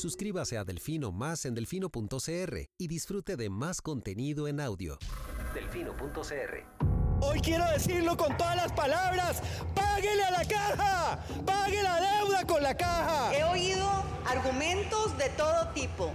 Suscríbase a Delfino Más en delfino.cr y disfrute de más contenido en audio. Delfino.cr Hoy quiero decirlo con todas las palabras. ¡Páguele a la caja! ¡Pague la deuda con la caja! He oído argumentos de todo tipo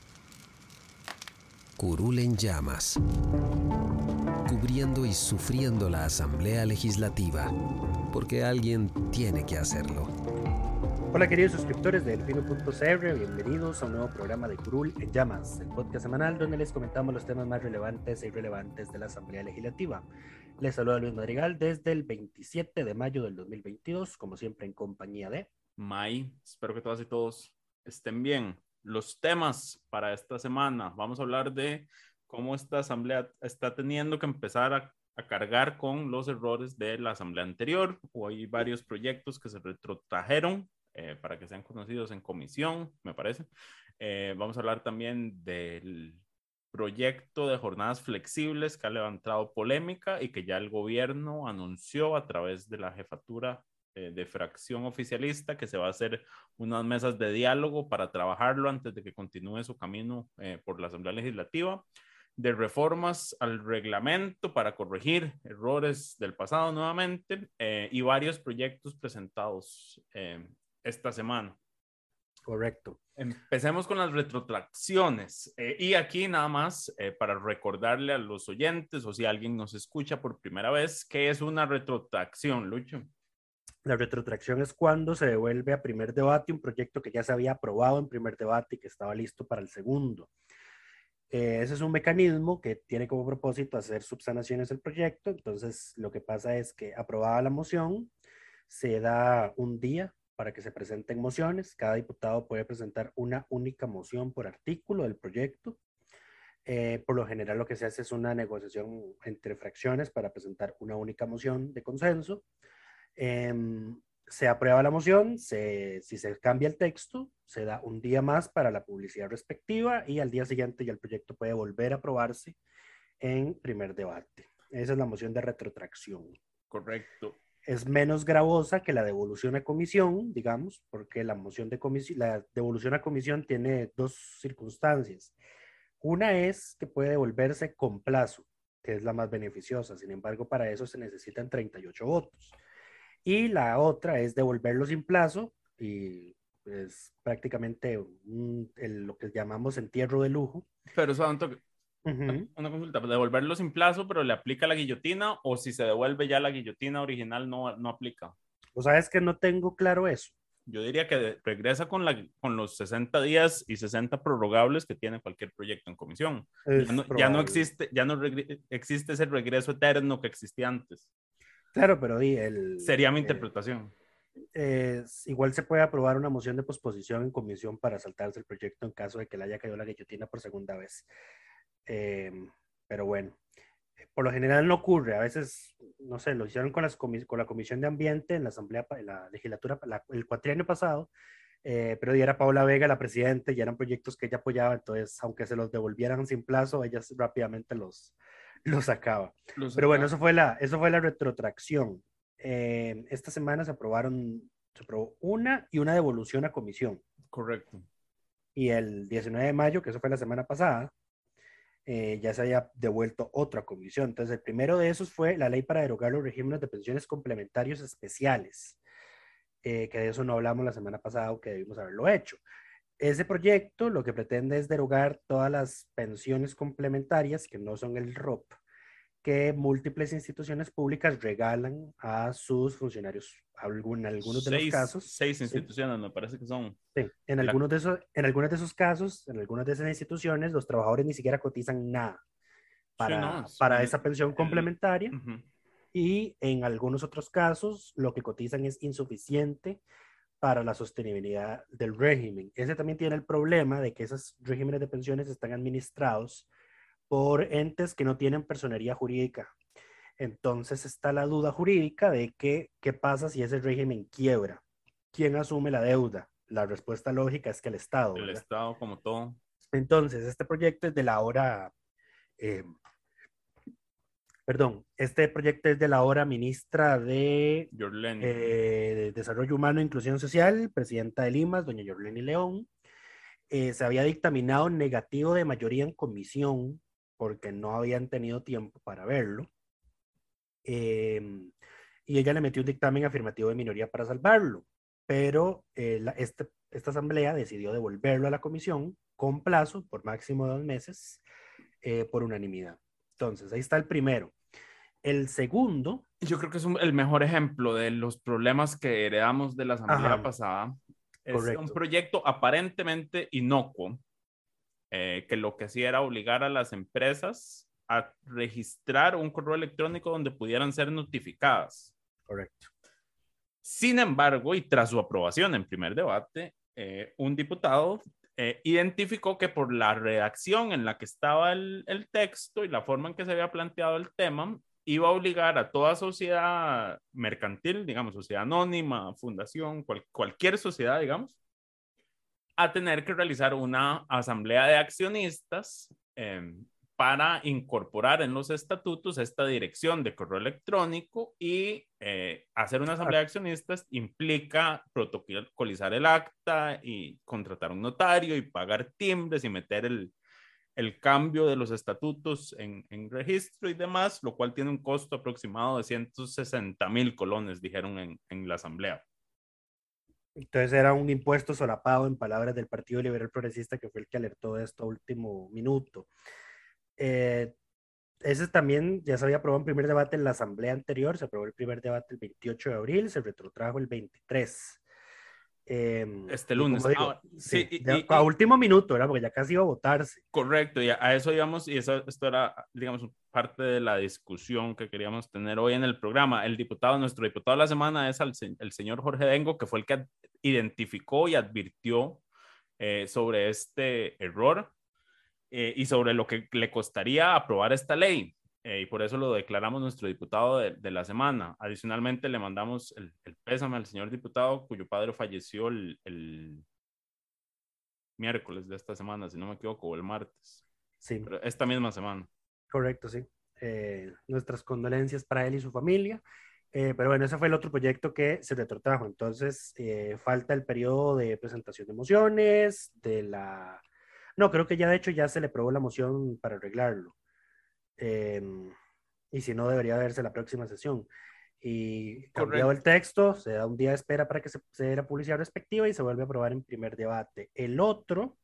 Curul en llamas, cubriendo y sufriendo la Asamblea Legislativa, porque alguien tiene que hacerlo. Hola queridos suscriptores de Delfino.cr, bienvenidos a un nuevo programa de Curul en Llamas, el podcast semanal donde les comentamos los temas más relevantes e irrelevantes de la Asamblea Legislativa. Les saluda Luis Madrigal desde el 27 de mayo del 2022, como siempre en compañía de... May, espero que todas y todos estén bien los temas para esta semana. Vamos a hablar de cómo esta asamblea está teniendo que empezar a, cargar con los errores de la asamblea anterior. O hay varios proyectos que se retrotrajeron eh, para que sean conocidos en comisión, me parece. Eh, vamos a hablar también del proyecto de jornadas flexibles que ha levantado polémica y que ya el gobierno anunció a través de la jefatura eh, de fracción oficialista, que se va a hacer unas mesas de diálogo para trabajarlo antes de que continúe su camino eh, por la Asamblea Legislativa, de reformas al reglamento para corregir errores del pasado nuevamente eh, y varios proyectos presentados esta semana. Correcto. Empecemos con las retrotracciones. y aquí nada más para recordarle a los oyentes o si alguien nos escucha por primera vez, ¿qué es una retrotracción, Lucho? La retrotracción es cuando se devuelve a primer debate un proyecto que ya se había aprobado en primer debate y que estaba listo para el segundo. Eh, ese es un mecanismo que tiene como propósito hacer subsanaciones del proyecto. Entonces, lo que pasa es que aprobada la moción, se da un día para que se presenten mociones. Cada diputado puede presentar una única moción por artículo del proyecto. Eh, por lo general, lo que se hace es una negociación entre fracciones para presentar una única moción de consenso. Em, se aprueba la moción, si se cambia el texto, se da un día más para la publicidad respectiva y al día siguiente ya el proyecto puede volver a aprobarse en primer debate. Esa es la moción de retrotracción. Correcto. Es menos gravosa que la devolución a comisión, digamos, porque la moción de comisión, la devolución a comisión tiene dos circunstancias. Una es que puede devolverse con plazo, que es la más beneficiosa. Sin embargo, para eso se necesitan 38 votos. Y la otra es devolverlo sin plazo y es prácticamente lo que llamamos entierro de lujo. Pero eso, una consulta, devolverlo sin plazo, pero le aplica la guillotina o si se devuelve ya la guillotina original no, no aplica. O sabes que no tengo claro eso. Yo diría que regresa con, la, con los 60 días y 60 prorrogables que tiene cualquier proyecto en comisión. Ya no, ya no, existe, ya no existe ese regreso eterno que existía antes. Claro, pero el... Sería mi eh, interpretación. igual se puede aprobar una moción de posposición en comisión para saltarse el proyecto en caso de que le haya caído la guillotina por segunda vez. Em, pero bueno, por lo general no ocurre. A veces, no sé, lo hicieron con, las con la Comisión de Ambiente en la Asamblea, en la legislatura, el cuatrienio pasado, eh, pero ya era Paula Vega la presidenta y eran proyectos que ella apoyaba, entonces, aunque se los devolvieran sin plazo, ella rápidamente los, lo sacaba. Pero bueno, eso fue la, eso fue la retrotracción. Eh, esta semana se aprobaron, se aprobó una y una devolución a comisión. Correcto. Y el 19 de mayo, que eso fue la semana pasada, eh, ya se había devuelto otra comisión. Entonces, el primero de esos fue la ley para derogar los regímenes de pensiones complementarios especiales, eh, que de eso no hablamos la semana pasada, aunque debimos haberlo hecho. Ese proyecto lo que pretende es derogar todas las pensiones complementarias que no son el ROP, que múltiples instituciones públicas regalan a sus funcionarios. en algunos de los casos. Seis instituciones, me parece que son. Sí, en, algunos de esos, en algunos de esos casos, en algunas de esas instituciones, los trabajadores ni siquiera cotizan nada para, para esa pensión complementaria. Y en algunos otros casos, lo que cotizan es insuficiente para la sostenibilidad del régimen. Ese también tiene el problema de que esos regímenes de pensiones están administrados por entes que no tienen personería jurídica. Entonces está la duda jurídica de que, qué pasa si ese régimen quiebra. ¿Quién asume la deuda? La respuesta lógica es que el Estado. El Estado, como todo. Entonces, este proyecto es de la hora eh, perdón, este proyecto es de la ahora ministra de, eh, Desarrollo Humano e Inclusión Social, presidenta de Limas, doña Yorleni León. Eh, se había dictaminado negativo de mayoría en comisión porque no habían tenido tiempo para verlo. Em, y ella le metió un dictamen afirmativo de minoría para salvarlo, pero eh, este, esta asamblea decidió devolverlo a la comisión con plazo por máximo dos meses por unanimidad. Entonces, ahí está el primero. El segundo. Yo creo que es el mejor ejemplo de los problemas que heredamos de la asamblea pasada. Es un proyecto aparentemente inocuo, eh, que lo que hacía era obligar a las empresas a registrar un correo electrónico donde pudieran ser notificadas. Correcto. Sin embargo, y tras su aprobación en primer debate, eh, un diputado eh, identificó que por la redacción en la que estaba el, texto y la forma en que se había planteado el tema, iba a obligar a toda sociedad mercantil, digamos, sociedad anónima, fundación, cualquier sociedad, digamos, a tener que realizar una asamblea de accionistas em, para incorporar en los estatutos esta dirección de correo electrónico y eh, hacer una asamblea de accionistas implica protocolizar el acta y contratar un notario y pagar timbres y meter el, el cambio de los estatutos en, registro y demás, lo cual tiene un costo aproximado de 160 mil colones, dijeron en, en la asamblea. Entonces era un impuesto solapado en palabras del Partido Liberal Progresista que fue el que alertó de esto último minuto. Eh, ese también ya se había aprobado en primer debate en la asamblea anterior, se aprobó el primer debate el 28 de abril, se retrotrajo el 23. Em, este lunes. Ah, sí, a último minuto, ¿verdad? Porque ya casi iba a votarse. Correcto, y a eso íbamos, y eso, esto era, digamos, parte de la discusión que queríamos tener hoy en el programa. El diputado, nuestro diputado de la semana es el, señor Jorge Dengo, que fue el que identificó y advirtió eh, sobre este error eh, y sobre lo que le costaría aprobar esta ley. Eh, y por eso lo declaramos nuestro diputado de, la semana. Adicionalmente, le mandamos el, pésame al señor diputado cuyo padre falleció el, miércoles de esta semana, si no me equivoco, o el martes. Sí. esta misma semana. Correcto, sí. Eh, nuestras condolencias para él y su familia. pero bueno, ese fue el otro proyecto que se retrotrajo. Entonces, falta el periodo de presentación de mociones, de la no, creo que ya de hecho ya se le probó la moción para arreglarlo. Em, y si no, debería verse la próxima sesión. Y cambiado el texto, se da un día de espera para que se, se dé la publicidad respectiva y se vuelve a aprobar en primer debate. El otro,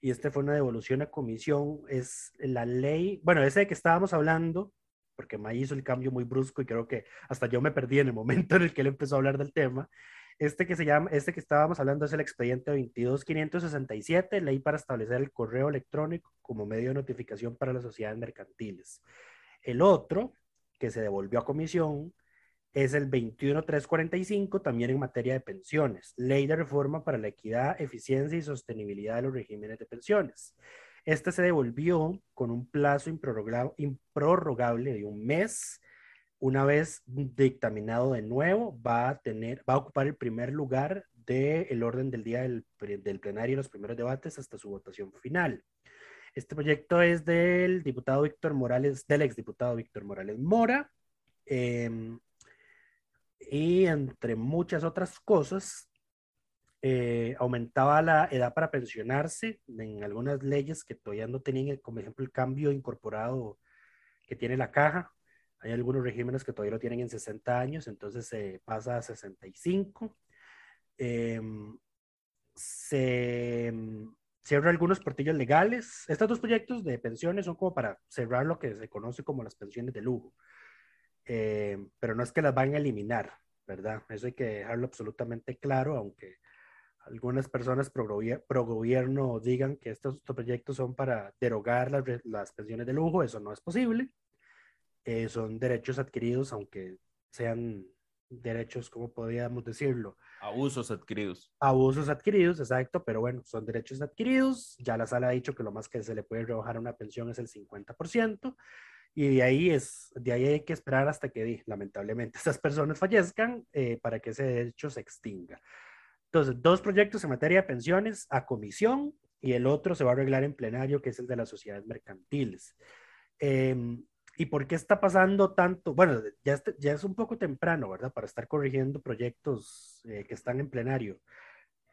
y este fue una devolución a comisión, es la ley, bueno, ese de que estábamos hablando, porque May hizo el cambio muy brusco y creo que hasta yo me perdí en el momento en el que él empezó a hablar del tema, este que se llama, este que estábamos hablando es el expediente 22567, ley para establecer el correo electrónico como medio de notificación para las sociedades mercantiles. El otro, que se devolvió a comisión, es el 21345, también en materia de pensiones, ley de reforma para la equidad, eficiencia y sostenibilidad de los regímenes de pensiones. Este se devolvió con un plazo improrrogable de un mes una vez dictaminado de nuevo, va a tener, va a ocupar el primer lugar del orden del día del, del plenario los primeros debates hasta su votación final. Este proyecto es del diputado Víctor Morales, del exdiputado Víctor Morales Mora, em, y entre muchas otras cosas, eh, aumentaba la edad para pensionarse en algunas leyes que todavía no tenían, como ejemplo, el cambio incorporado que tiene la caja hay algunos regímenes que todavía lo tienen en 60 años, entonces se pasa a 65. Em, se em, cierran algunos portillos legales. Estos dos proyectos de pensiones son como para cerrar lo que se conoce como las pensiones de lujo. Em, pero no es que las van a eliminar, ¿verdad? Eso hay que dejarlo absolutamente claro, aunque algunas personas pro, gobierno digan que estos, proyectos son para derogar las, las pensiones de lujo, eso no es posible. Eh, son derechos adquiridos, aunque sean derechos, como podríamos decirlo? Abusos adquiridos. Abusos adquiridos, exacto, pero bueno, son derechos adquiridos. Ya la sala ha dicho que lo más que se le puede rebajar a una pensión es el 50%. Y de ahí, es, de ahí hay que esperar hasta que, lamentablemente, estas personas fallezcan eh, para que ese derecho se extinga. Entonces, dos proyectos en materia de pensiones a comisión y el otro se va a arreglar en plenario, que es el de las sociedades mercantiles. Em, ¿Y por qué está pasando tanto? Bueno, ya, ya es un poco temprano, ¿verdad? Para estar corrigiendo proyectos eh, que están en plenario.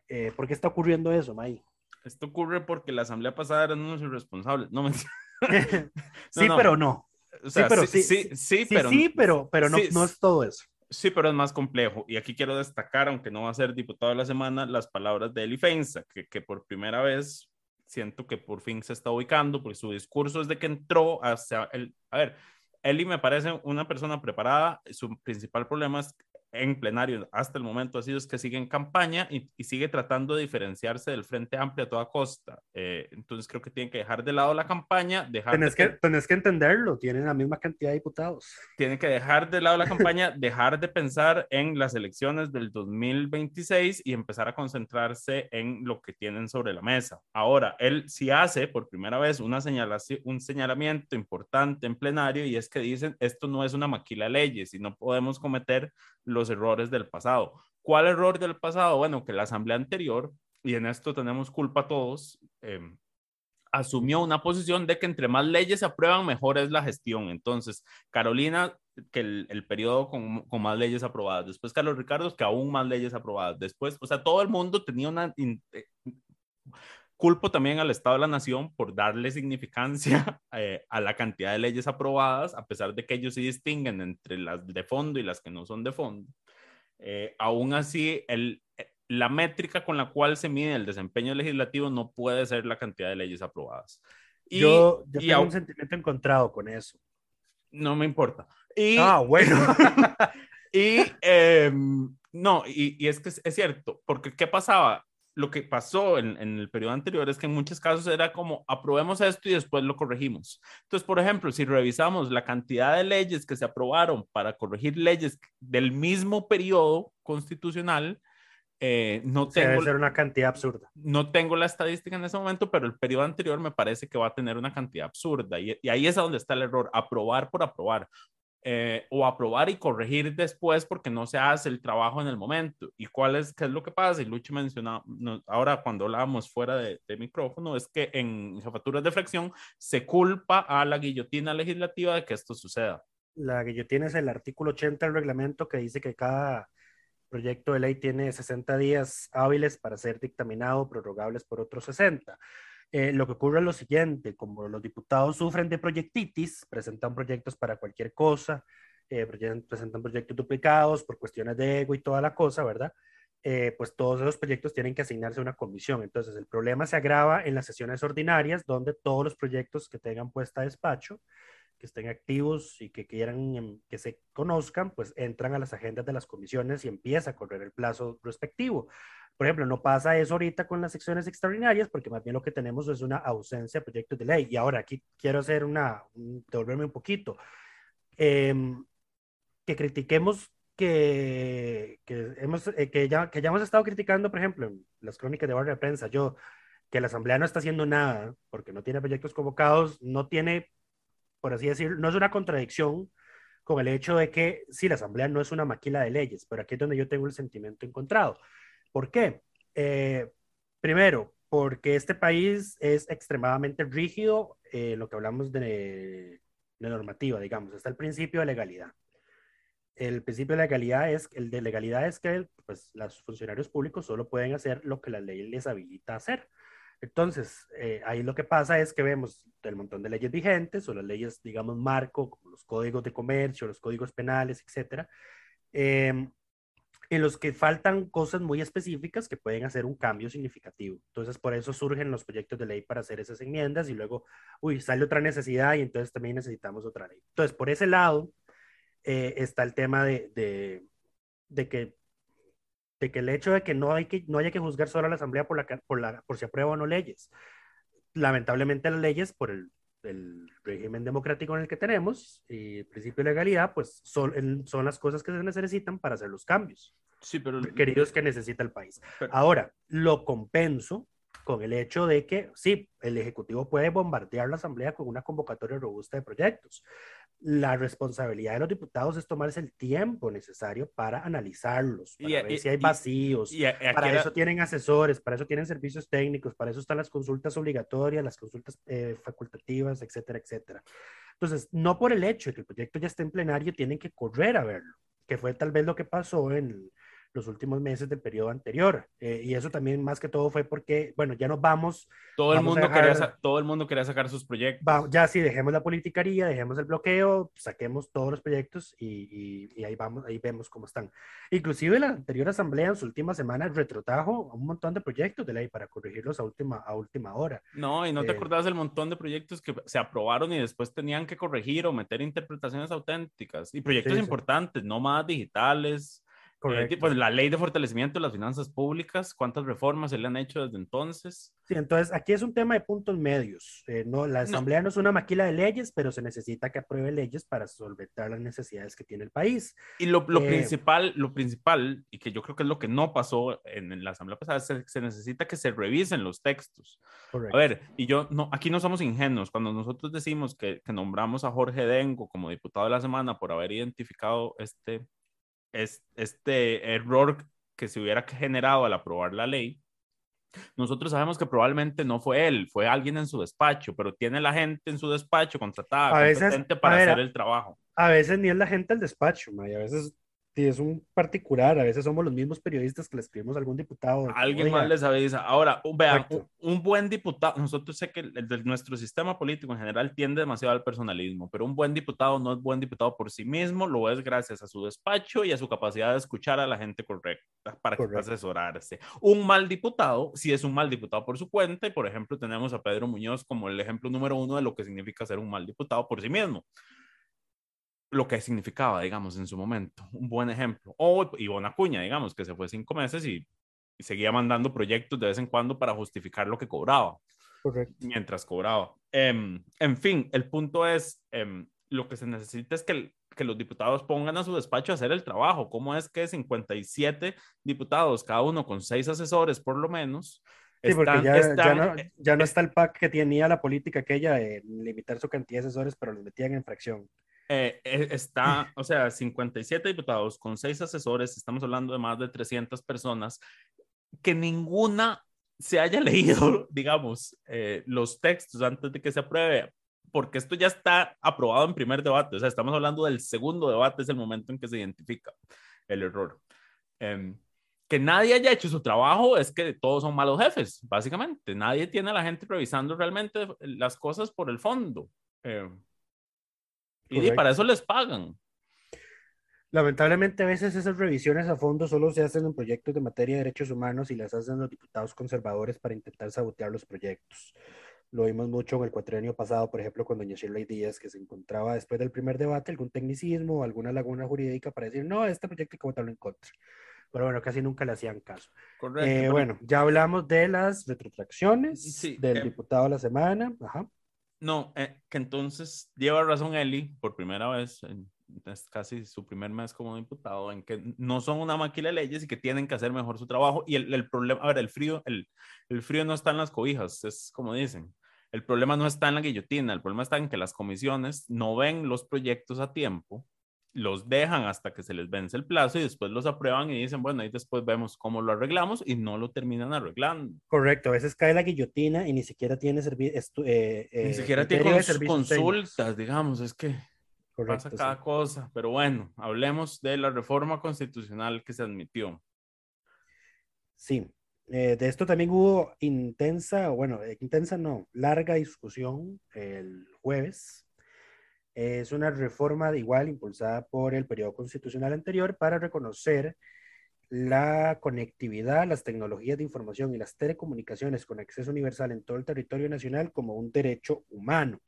Eh, ¿Por qué está ocurriendo eso, May? Esto ocurre porque la asamblea pasada eran unos irresponsables. No, me... sí, pero no. sí, pero sí, sí, sí, pero, sí, pero, pero no, no es todo eso. Sí, pero es más complejo. Y aquí quiero destacar, aunque no va a ser diputado de la semana, las palabras de Eli Feinza, que, que por primera vez siento que por fin se está ubicando, porque su discurso es de que entró hacia el... A ver, Eli me parece una persona preparada, su principal problema es en plenario hasta el momento ha sido es que sigue en campaña y, sigue tratando de diferenciarse del Frente Amplio a toda costa. Eh, entonces creo que tiene que dejar de lado la campaña. Dejar tenés, que, tenés que entenderlo, tienen la misma cantidad de diputados. Tiene que dejar de lado la campaña, dejar de pensar en las elecciones del 2026 y empezar a concentrarse en lo que tienen sobre la mesa. Ahora, él sí hace por primera vez una señalación, un señalamiento importante en plenario y es que dicen, esto no es una maquila de leyes y no podemos cometer los errores del pasado. ¿Cuál error del pasado? Bueno, que la asamblea anterior, y en esto tenemos culpa todos, em, asumió una posición de que entre más leyes se aprueban, mejor es la gestión. Entonces, Carolina, que el, periodo con, con, más leyes aprobadas. Después, Carlos Ricardo, que aún más leyes aprobadas. Después, o sea, todo el mundo tenía una... Eh, culpo también al Estado de la Nación por darle significancia eh, a la cantidad de leyes aprobadas, a pesar de que ellos sí distinguen entre las de fondo y las que no son de fondo. Eh, aún así, el, eh, la métrica con la cual se mide el desempeño legislativo no puede ser la cantidad de leyes aprobadas. Y, yo, tengo un sentimiento encontrado con eso. No me importa. Y, ah, bueno. y em, no, y, y, es que es, cierto, porque ¿qué pasaba? Lo que pasó en, en, el periodo anterior es que en muchos casos era como aprobemos esto y después lo corregimos. Entonces, por ejemplo, si revisamos la cantidad de leyes que se aprobaron para corregir leyes del mismo periodo constitucional, eh, no tengo, debe ser una cantidad absurda. No tengo la estadística en ese momento, pero el periodo anterior me parece que va a tener una cantidad absurda. Y, y ahí es donde está el error, aprobar por aprobar. Eh, o aprobar y corregir después porque no se hace el trabajo en el momento. ¿Y cuál es, qué es lo que pasa? Y Lucho mencionaba, ahora cuando hablábamos fuera de, micrófono, es que en jefaturas de fracción se culpa a la guillotina legislativa de que esto suceda. La guillotina es el artículo 80 del reglamento que dice que cada proyecto de ley tiene 60 días hábiles para ser dictaminado, prorrogables por otros 60. Eh, lo que ocurre es lo siguiente, como los diputados sufren de proyectitis, presentan proyectos para cualquier cosa, eh, presentan proyectos duplicados por cuestiones de ego y toda la cosa, ¿verdad? Eh, pues todos esos proyectos tienen que asignarse a una comisión. Entonces el problema se agrava en las sesiones ordinarias, donde todos los proyectos que tengan puesta a despacho, que estén activos y que quieran em, que se conozcan, pues entran a las agendas de las comisiones y empieza a correr el plazo respectivo. Por ejemplo, no pasa eso ahorita con las secciones extraordinarias, porque más bien lo que tenemos es una ausencia de proyectos de ley. Y ahora aquí quiero hacer una, devolverme un poquito, em, que critiquemos que, que, hemos, eh, que, ya, que ya hemos estado criticando, por ejemplo, en las crónicas de barrio de prensa, yo, que la Asamblea no está haciendo nada porque no tiene proyectos convocados, no tiene, por así decirlo, no es una contradicción con el hecho de que sí, la Asamblea no es una maquila de leyes, pero aquí es donde yo tengo el sentimiento encontrado. ¿Por qué? Eh, primero, porque este país es extremadamente rígido, eh, lo que hablamos de, normativa, digamos, está el principio de legalidad. El principio de legalidad es, el de legalidad es que pues, los funcionarios públicos solo pueden hacer lo que la ley les habilita hacer. Entonces, eh, ahí lo que pasa es que vemos el montón de leyes vigentes o las leyes, digamos, marco, como los códigos de comercio, los códigos penales, etcétera, em, en los que faltan cosas muy específicas que pueden hacer un cambio significativo. Entonces, por eso surgen los proyectos de ley para hacer esas enmiendas y luego, uy, sale otra necesidad y entonces también necesitamos otra ley. Entonces, por ese lado eh, está el tema de, de, de, que, de que el hecho de que no, hay que no haya que juzgar solo a la Asamblea por, la, por, la, por si aprueba o no leyes. Lamentablemente las leyes, por el el régimen democrático en el que tenemos y el principio de legalidad, pues son, son las cosas que se necesitan para hacer los cambios. Sí, pero... Queridos que necesita el país. Ahora, lo compenso con el hecho de que sí, el Ejecutivo puede bombardear la Asamblea con una convocatoria robusta de proyectos. La responsabilidad de los diputados es tomarse el tiempo necesario para analizarlos, para ver si hay vacíos. para eso tienen asesores, para eso tienen servicios técnicos, para eso están las consultas obligatorias, las consultas eh, facultativas, etcétera, etcétera. Entonces, no por el hecho de que el proyecto ya esté en plenario, tienen que correr a verlo, que fue tal vez lo que pasó en, los últimos meses del periodo anterior. Eh, y eso también más que todo fue porque, bueno, ya nos vamos. Todo, el, mundo quería, todo el mundo quería sacar sus proyectos. ya sí, dejemos la politicaría, dejemos el bloqueo, saquemos todos los proyectos y, y, ahí vamos, ahí vemos cómo están. Inclusive la anterior asamblea en su última semana retrotajo un montón de proyectos de ley para corregirlos a última, a última hora. No, y no te eh, acordás del montón de proyectos que se aprobaron y después tenían que corregir o meter interpretaciones auténticas y proyectos importantes, no más digitales eh, Correcto. pues la ley de fortalecimiento de las finanzas públicas, ¿cuántas reformas se le han hecho desde entonces? Sí, entonces aquí es un tema de puntos medios. Eh, no, la Asamblea no. es una maquila de leyes, pero se necesita que apruebe leyes para solventar las necesidades que tiene el país. Y lo, lo eh, principal, lo principal, y que yo creo que es lo que no pasó en, la Asamblea pasada, es que se necesita que se revisen los textos. Correcto. A ver, y yo, no, aquí no somos ingenuos. Cuando nosotros decimos que, que nombramos a Jorge Dengo como diputado de la semana por haber identificado este es, este error que se hubiera generado al aprobar la ley, nosotros sabemos que probablemente no fue él, fue alguien en su despacho, pero tiene la gente en su despacho contratada a competente para hacer el trabajo. A veces ni es la gente del despacho, a veces Sí, es un particular, a veces somos los mismos periodistas que le escribimos a algún diputado. Alguien más les avisa. Ahora, vean, un, buen diputado, nosotros sé que el, nuestro sistema político en general tiende demasiado al personalismo, pero un buen diputado no es buen diputado por sí mismo, lo es gracias a su despacho y a su capacidad de escuchar a la gente correcta para asesorarse. Un mal diputado, si es un mal diputado por su cuenta, y por ejemplo tenemos a Pedro Muñoz como el ejemplo número uno de lo que significa ser un mal diputado por sí mismo lo que significaba, digamos, en su momento. Un buen ejemplo. O Ivonne Acuña, digamos, que se fue cinco meses y, seguía mandando proyectos de vez en cuando para justificar lo que cobraba. Correcto. Mientras cobraba. Em, en fin, el punto es, em, lo que se necesita es que, que los diputados pongan a su despacho a hacer el trabajo. ¿Cómo es que 57 diputados, cada uno con seis asesores por lo menos, Sí, porque ya, ya, no, ya, no, está el PAC que tenía la política aquella de limitar su cantidad de asesores, pero los metían en fracción. Eh, eh, está, o sea, 57 diputados con 6 asesores, estamos hablando de más de 300 personas, que ninguna se haya leído, digamos, eh, los textos antes de que se apruebe, porque esto ya está aprobado en primer debate, o sea, estamos hablando del segundo debate, es el momento en que se identifica el error. Em, que nadie haya hecho su trabajo es que todos son malos jefes, básicamente. Nadie tiene a la gente revisando realmente las cosas por el fondo. Eh, y para eso les pagan. Lamentablemente a veces esas revisiones a fondo solo se hacen en proyectos de materia de derechos humanos y las hacen los diputados conservadores para intentar sabotear los proyectos. Lo vimos mucho en el cuatrienio pasado, por ejemplo, con doña Shirley Díaz, que se encontraba después del primer debate algún tecnicismo o alguna laguna jurídica para decir, no, este proyecto hay que votarlo en contra. Pero bueno, casi nunca le hacían caso. Correcto. Eh, bueno, ya hablamos de las retrotracciones del eh, diputado de la semana. Ajá. No, eh, que entonces lleva razón Eli por primera vez, es casi su primer mes como diputado, en que no son una máquina de leyes y que tienen que hacer mejor su trabajo. Y el, problema, a ver, el frío, el, el frío no está en las cobijas, es como dicen. El problema no está en la guillotina, el problema está en que las comisiones no ven los proyectos a tiempo los dejan hasta que se les vence el plazo y después los aprueban y dicen, bueno, ahí después vemos cómo lo arreglamos y no lo terminan arreglando. Correcto, a veces cae la guillotina y ni siquiera tiene servicio. Eh, ni eh, siquiera tiene consultas, digamos, es que pasa cada cosa. Pero bueno, hablemos de la reforma constitucional que se admitió. Sí, eh, de esto también hubo intensa, bueno, intensa no, larga discusión el jueves es una reforma de igual impulsada por el periodo constitucional anterior para reconocer la conectividad, las tecnologías de información y las telecomunicaciones con acceso universal en todo el territorio nacional como un derecho humano.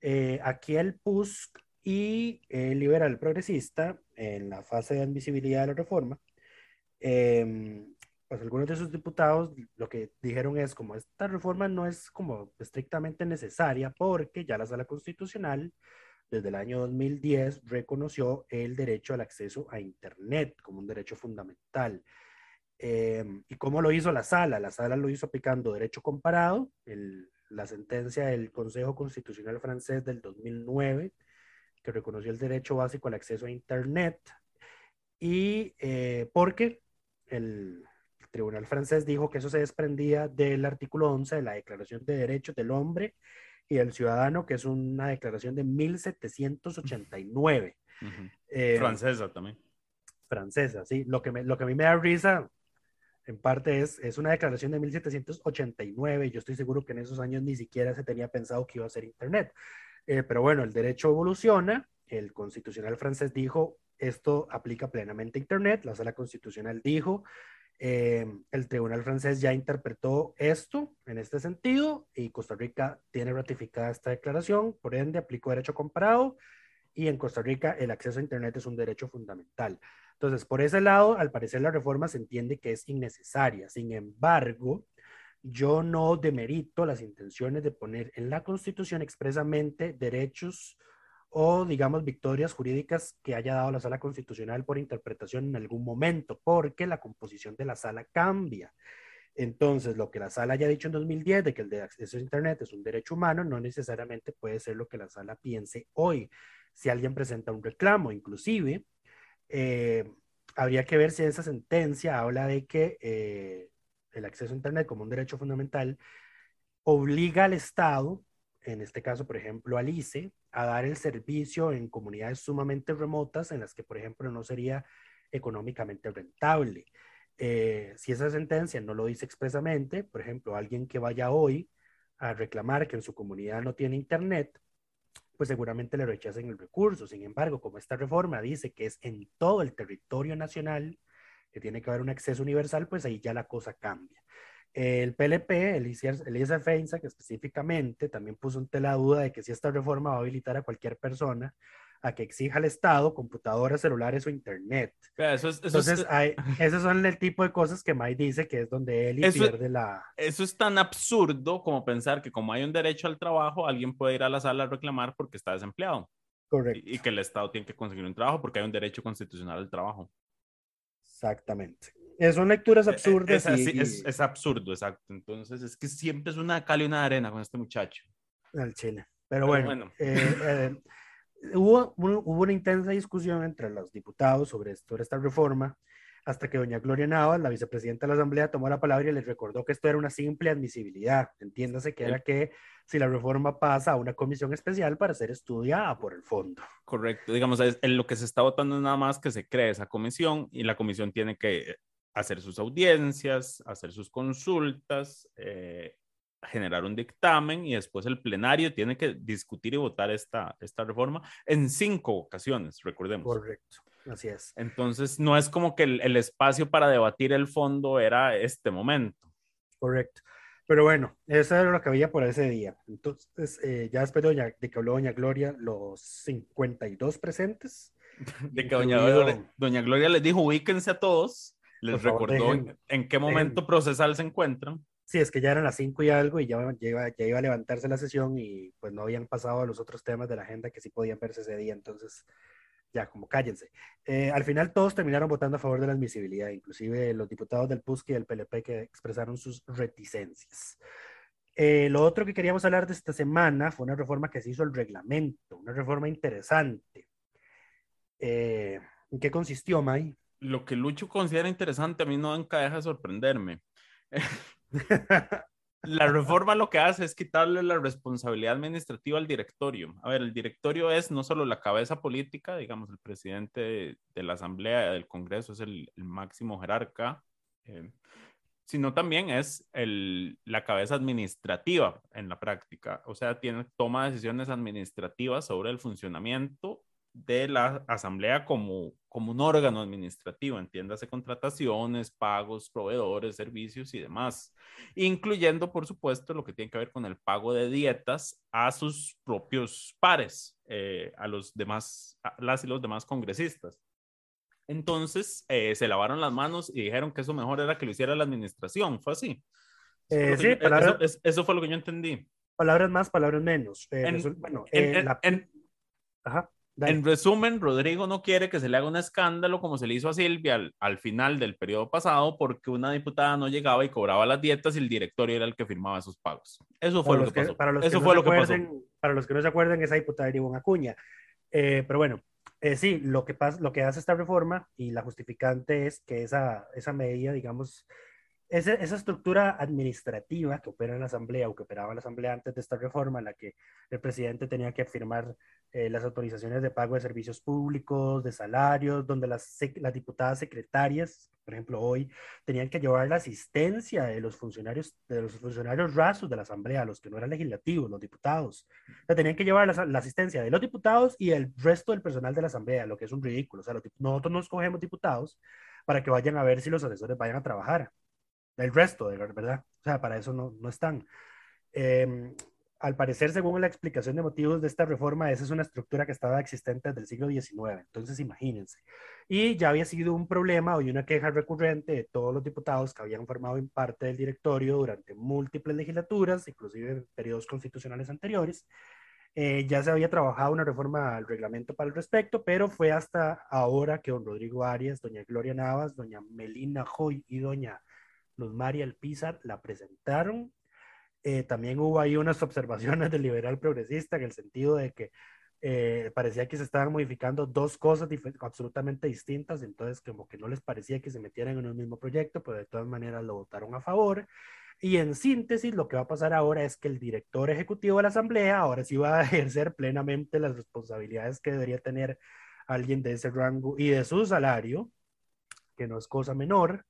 Eh, aquí el PUSC y el liberal progresista, en la fase de admisibilidad de la reforma, em, pues algunos de sus diputados lo que dijeron es como esta reforma no es como estrictamente necesaria porque ya la sala constitucional desde el año 2010 reconoció el derecho al acceso a Internet como un derecho fundamental. Em, ¿Y cómo lo hizo la sala? La sala lo hizo aplicando derecho comparado, la sentencia del Consejo Constitucional francés del 2009, que reconoció el derecho básico al acceso a Internet, y eh, porque el, Tribunal francés dijo que eso se desprendía del artículo 11 de la Declaración de Derechos del Hombre y del Ciudadano, que es una declaración de 1789. Eh, francesa también. Francesa, sí. Lo que, lo que a mí me da risa, en parte, es, es una declaración de 1789. Yo estoy seguro que en esos años ni siquiera se tenía pensado que iba a ser Internet. Eh, pero bueno, el derecho evoluciona. El constitucional francés dijo, esto aplica plenamente a Internet. La sala constitucional dijo, eh, el tribunal francés ya interpretó esto en este sentido y Costa Rica tiene ratificada esta declaración, por ende aplicó derecho comparado y en Costa Rica el acceso a Internet es un derecho fundamental. Entonces, por ese lado, al parecer la reforma se entiende que es innecesaria. Sin embargo, yo no demerito las intenciones de poner en la Constitución expresamente derechos o, digamos, victorias jurídicas que haya dado la sala constitucional por interpretación en algún momento, porque la composición de la sala cambia. Entonces, lo que la sala haya dicho en 2010 de que el acceso a Internet es un derecho humano, no necesariamente puede ser lo que la sala piense hoy. Si alguien presenta un reclamo, inclusive, eh, habría que ver si esa sentencia habla de que eh, el acceso a Internet como un derecho fundamental obliga al Estado en este caso, por ejemplo, al ICE, a dar el servicio en comunidades sumamente remotas en las que, por ejemplo, no sería económicamente rentable. Eh, si esa sentencia no lo dice expresamente, por ejemplo, alguien que vaya hoy a reclamar que en su comunidad no tiene internet, pues seguramente le rechacen el recurso. Sin embargo, como esta reforma dice que es en todo el territorio nacional, que tiene que haber un acceso universal, pues ahí ya la cosa cambia. El PLP, Elisa Feinza, que específicamente también puso en tela duda de que si esta reforma va a habilitar a cualquier persona a que exija al Estado computadoras, celulares o internet. Entonces, hay, esos son el tipo de cosas que Mike dice que es donde él pierde la... Eso es tan absurdo como pensar que como hay un derecho al trabajo, alguien puede ir a la sala a reclamar porque está desempleado. Correcto. Y, y que el Estado tiene que conseguir un trabajo porque hay un derecho constitucional al trabajo. Exactamente son lecturas eh, eh, absurdas. Es, es, absurdo, exacto. Entonces, es que siempre es una cal y una arena con este muchacho. Al Chile. Pero, bueno, eh, hubo, hubo, una intensa discusión entre los diputados sobre, sobre esta reforma hasta que doña Gloria Navas, la vicepresidenta de la Asamblea, tomó la palabra y les recordó que esto era una simple admisibilidad. Entiéndase que era que si la reforma pasa a una comisión especial para ser estudiada por el fondo. Correcto. Digamos, es, lo que se está votando es nada más que se cree esa comisión y la comisión tiene que hacer sus audiencias, hacer sus consultas, eh, generar un dictamen y después el plenario tiene que discutir y votar esta, esta reforma en cinco ocasiones, recordemos. Correcto, así es. Entonces, no es como que el, espacio para debatir el fondo era este momento. Correcto. Pero bueno, eso era lo que había por ese día. Entonces, eh, ya después de, de, que habló doña Gloria, los 52 presentes. De que doña, doña Gloria les dijo, ubíquense a todos les recordó en qué momento procesal se encuentran. Sí, es que ya eran las 5 y algo y ya, ya, iba, ya, iba, a levantarse la sesión y pues no habían pasado a los otros temas de la agenda que sí podían verse ese día, entonces ya, como cállense. Eh, al final todos terminaron votando a favor de la admisibilidad, inclusive los diputados del PUSC y del PLP que expresaron sus reticencias. Eh, lo otro que queríamos hablar de esta semana fue una reforma que se hizo el reglamento, una reforma interesante. Eh, ¿En qué consistió, May? Lo que Lucho considera interesante a mí no nunca deja de sorprenderme. la reforma lo que hace es quitarle la responsabilidad administrativa al directorio. A ver, el directorio es no solo la cabeza política, digamos, el presidente de, la Asamblea del Congreso es el, máximo jerarca, eh, sino también es el, la cabeza administrativa en la práctica. O sea, tiene, toma decisiones administrativas sobre el funcionamiento de la asamblea como, como un órgano administrativo, entiéndase contrataciones, pagos, proveedores, servicios y demás, incluyendo, por supuesto, lo que tiene que ver con el pago de dietas a sus propios pares, eh, a los demás, a las y los demás congresistas. Entonces eh, se lavaron las manos y dijeron que eso mejor era que lo hiciera la administración. ¿Fue así? Eh, Eso, sí, yo- palabras- eso- es- eso fue lo que yo entendí. palabras más, palabras menos. Eh, En- resul- bueno, En, eh, en- la- en- ajá, dale. en resumen, Rodrigo no quiere que se le haga un escándalo como se le hizo a Silvia al, al final del periodo pasado porque una diputada no llegaba y cobraba las dietas y el directorio era el que firmaba esos pagos. Eso fue Para lo que que- pasó. para los Eso no fue se lo que pasó. Para los que no se acuerdan, esa diputada era Ivonne Acuña. Eh, pero bueno, eh, sí, lo que, pasa, lo que hace esta reforma y la justificante es que esa, esa medida, digamos, esa, esa estructura administrativa que opera en la Asamblea o que operaba en la Asamblea antes de esta reforma, en la que el presidente tenía que firmar eh, las autorizaciones de pago de servicios públicos, de salarios, donde las, las diputadas secretarias, por ejemplo, hoy tenían que llevar la asistencia de los funcionarios, de los funcionarios rasos de la Asamblea, los que no eran legislativos, los diputados. O sea, tenían que llevar la, la asistencia de los diputados y el resto del personal de la Asamblea, lo que es un ridículo. O sea, los nosotros no escogemos diputados para que vayan a ver si los asesores vayan a trabajar. El resto, de ver- ¿verdad? O sea, para eso no, no están. Eh, al parecer, según la explicación de motivos de esta reforma, esa es una estructura que estaba existente desde el siglo XIX. Entonces, imagínense. Y ya había sido un problema y una queja recurrente de todos los diputados que habían formado en parte del directorio durante múltiples legislaturas, inclusive en periodos constitucionales anteriores. Eh, ya se había trabajado una reforma al reglamento para el respecto, pero fue hasta ahora que don Rodrigo Arias, doña Gloria Navas, doña Melina Joy y doña Luz María Alpizar la presentaron. Eh, también hubo ahí unas observaciones del liberal progresista en el sentido de que eh, parecía que se estaban modificando dos cosas absolutamente distintas, entonces como que no les parecía que se metieran en un mismo proyecto, pero de todas maneras lo votaron a favor. Y en síntesis, lo que va a pasar ahora es que el director ejecutivo de la Asamblea ahora sí va a ejercer plenamente las responsabilidades que debería tener alguien de ese rango y de su salario, que no es cosa menor,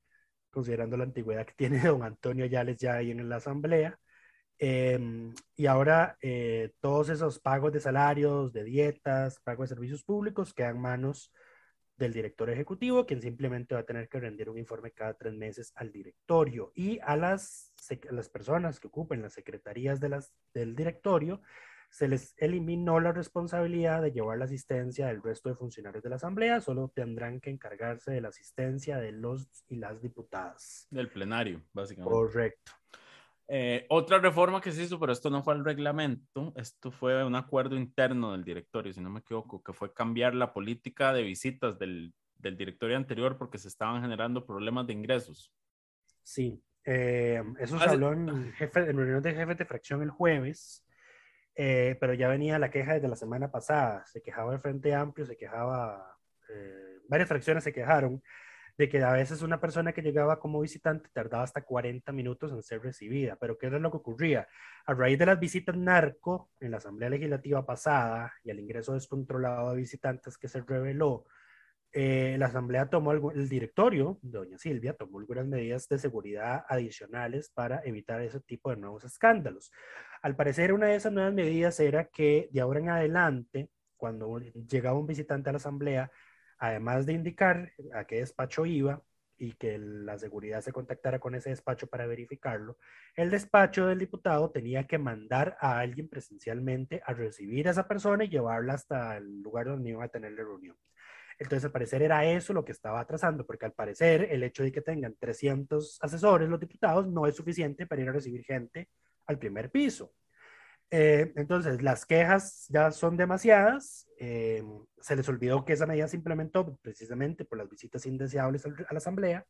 considerando la antigüedad que tiene don Antonio Yales ya ahí en la Asamblea. Eh, y ahora eh, todos esos pagos de salarios, de dietas, pagos de servicios públicos quedan en manos del director ejecutivo, quien simplemente va a tener que rendir un informe cada tres meses al directorio y a las, a las personas que ocupen las secretarías de las, del directorio, se les eliminó la responsabilidad de llevar la asistencia del resto de funcionarios de la Asamblea, solo tendrán que encargarse de la asistencia de los y las diputadas. Del plenario, básicamente. Correcto. Eh, otra reforma que se hizo, pero esto no fue el reglamento, esto fue un acuerdo interno del directorio, si no me equivoco, que fue cambiar la política de visitas del, del directorio anterior porque se estaban generando problemas de ingresos. Sí, eh, eso se habló en, jefe, en reunión de jefes de fracción el jueves, eh, pero ya venía la queja desde la semana pasada. Se quejaba el Frente Amplio, se quejaba, eh, varias fracciones se quejaron de que a veces una persona que llegaba como visitante tardaba hasta 40 minutos en ser recibida. Pero ¿qué era lo que ocurría? A raíz de las visitas narco en la Asamblea Legislativa pasada y el ingreso descontrolado de visitantes que se reveló, eh, la Asamblea tomó, el directorio, doña Silvia, tomó algunas medidas de seguridad adicionales para evitar ese tipo de nuevos escándalos. Al parecer, una de esas nuevas medidas era que de ahora en adelante, cuando llegaba un visitante a la Asamblea, además de indicar a qué despacho iba y que la seguridad se contactara con ese despacho para verificarlo, el despacho del diputado tenía que mandar a alguien presencialmente a recibir a esa persona y llevarla hasta el lugar donde iban a tener la reunión. Entonces, al parecer era eso lo que estaba atrasando, porque al parecer el hecho de que tengan 300 asesores los diputados no es suficiente para ir a recibir gente al primer piso. Eh, entonces, las quejas ya son demasiadas. eh, se les olvidó que esa medida se implementó precisamente por las visitas indeseables a la Asamblea.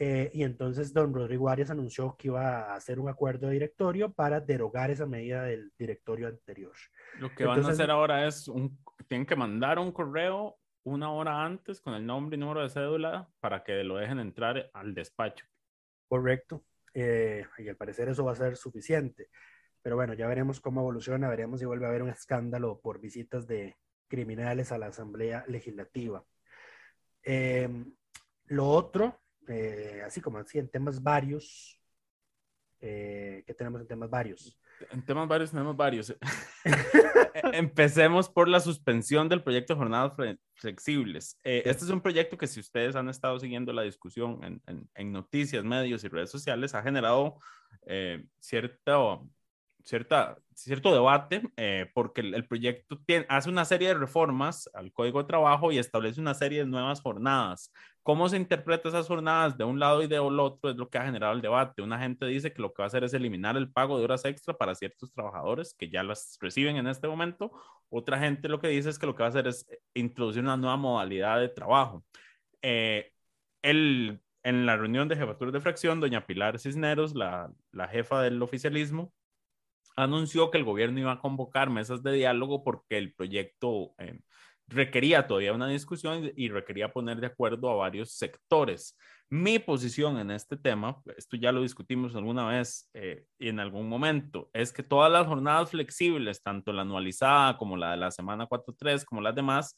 eh, y entonces don Rodrigo Arias anunció que iba a hacer un acuerdo de directorio para derogar esa medida del directorio anterior. Lo que van a hacer ahora es, un, tienen que mandar un correo una hora antes con el nombre y número de cédula para que lo dejen entrar al despacho. Correcto. eh, y al parecer eso va a ser suficiente. Pero bueno, ya veremos cómo evoluciona, veremos si vuelve a haber un escándalo por visitas de criminales a la Asamblea Legislativa. Eh, lo otro, eh, así como así en temas varios, eh, ¿qué tenemos en temas varios? En temas varios tenemos varios. Empecemos por la suspensión del proyecto de jornadas fle- flexibles. Eh, este es un proyecto que si ustedes han estado siguiendo la discusión en, en- en noticias, medios y redes sociales, ha generado eh, cierto, cierta, cierto debate, eh, porque el, proyecto tiene, hace una serie de reformas al Código de Trabajo y establece una serie de nuevas jornadas. ¿Cómo se interpreta esas jornadas de un lado y del otro? Es lo que ha generado el debate. Una gente dice que lo que va a hacer es eliminar el pago de horas extra para ciertos trabajadores que ya las reciben en este momento. Otra gente lo que dice es que lo que va a hacer es introducir una nueva modalidad de trabajo. Eh, el en la reunión de jefatura de fracción, doña Pilar Cisneros, la, la jefa del oficialismo, anunció que el gobierno iba a convocar mesas de diálogo porque el proyecto eh, requería todavía una discusión y requería poner de acuerdo a varios sectores. Mi posición en este tema, esto ya lo discutimos alguna vez eh, y en algún momento, es que todas las jornadas flexibles, tanto la anualizada como la de la semana 4-3, como las demás,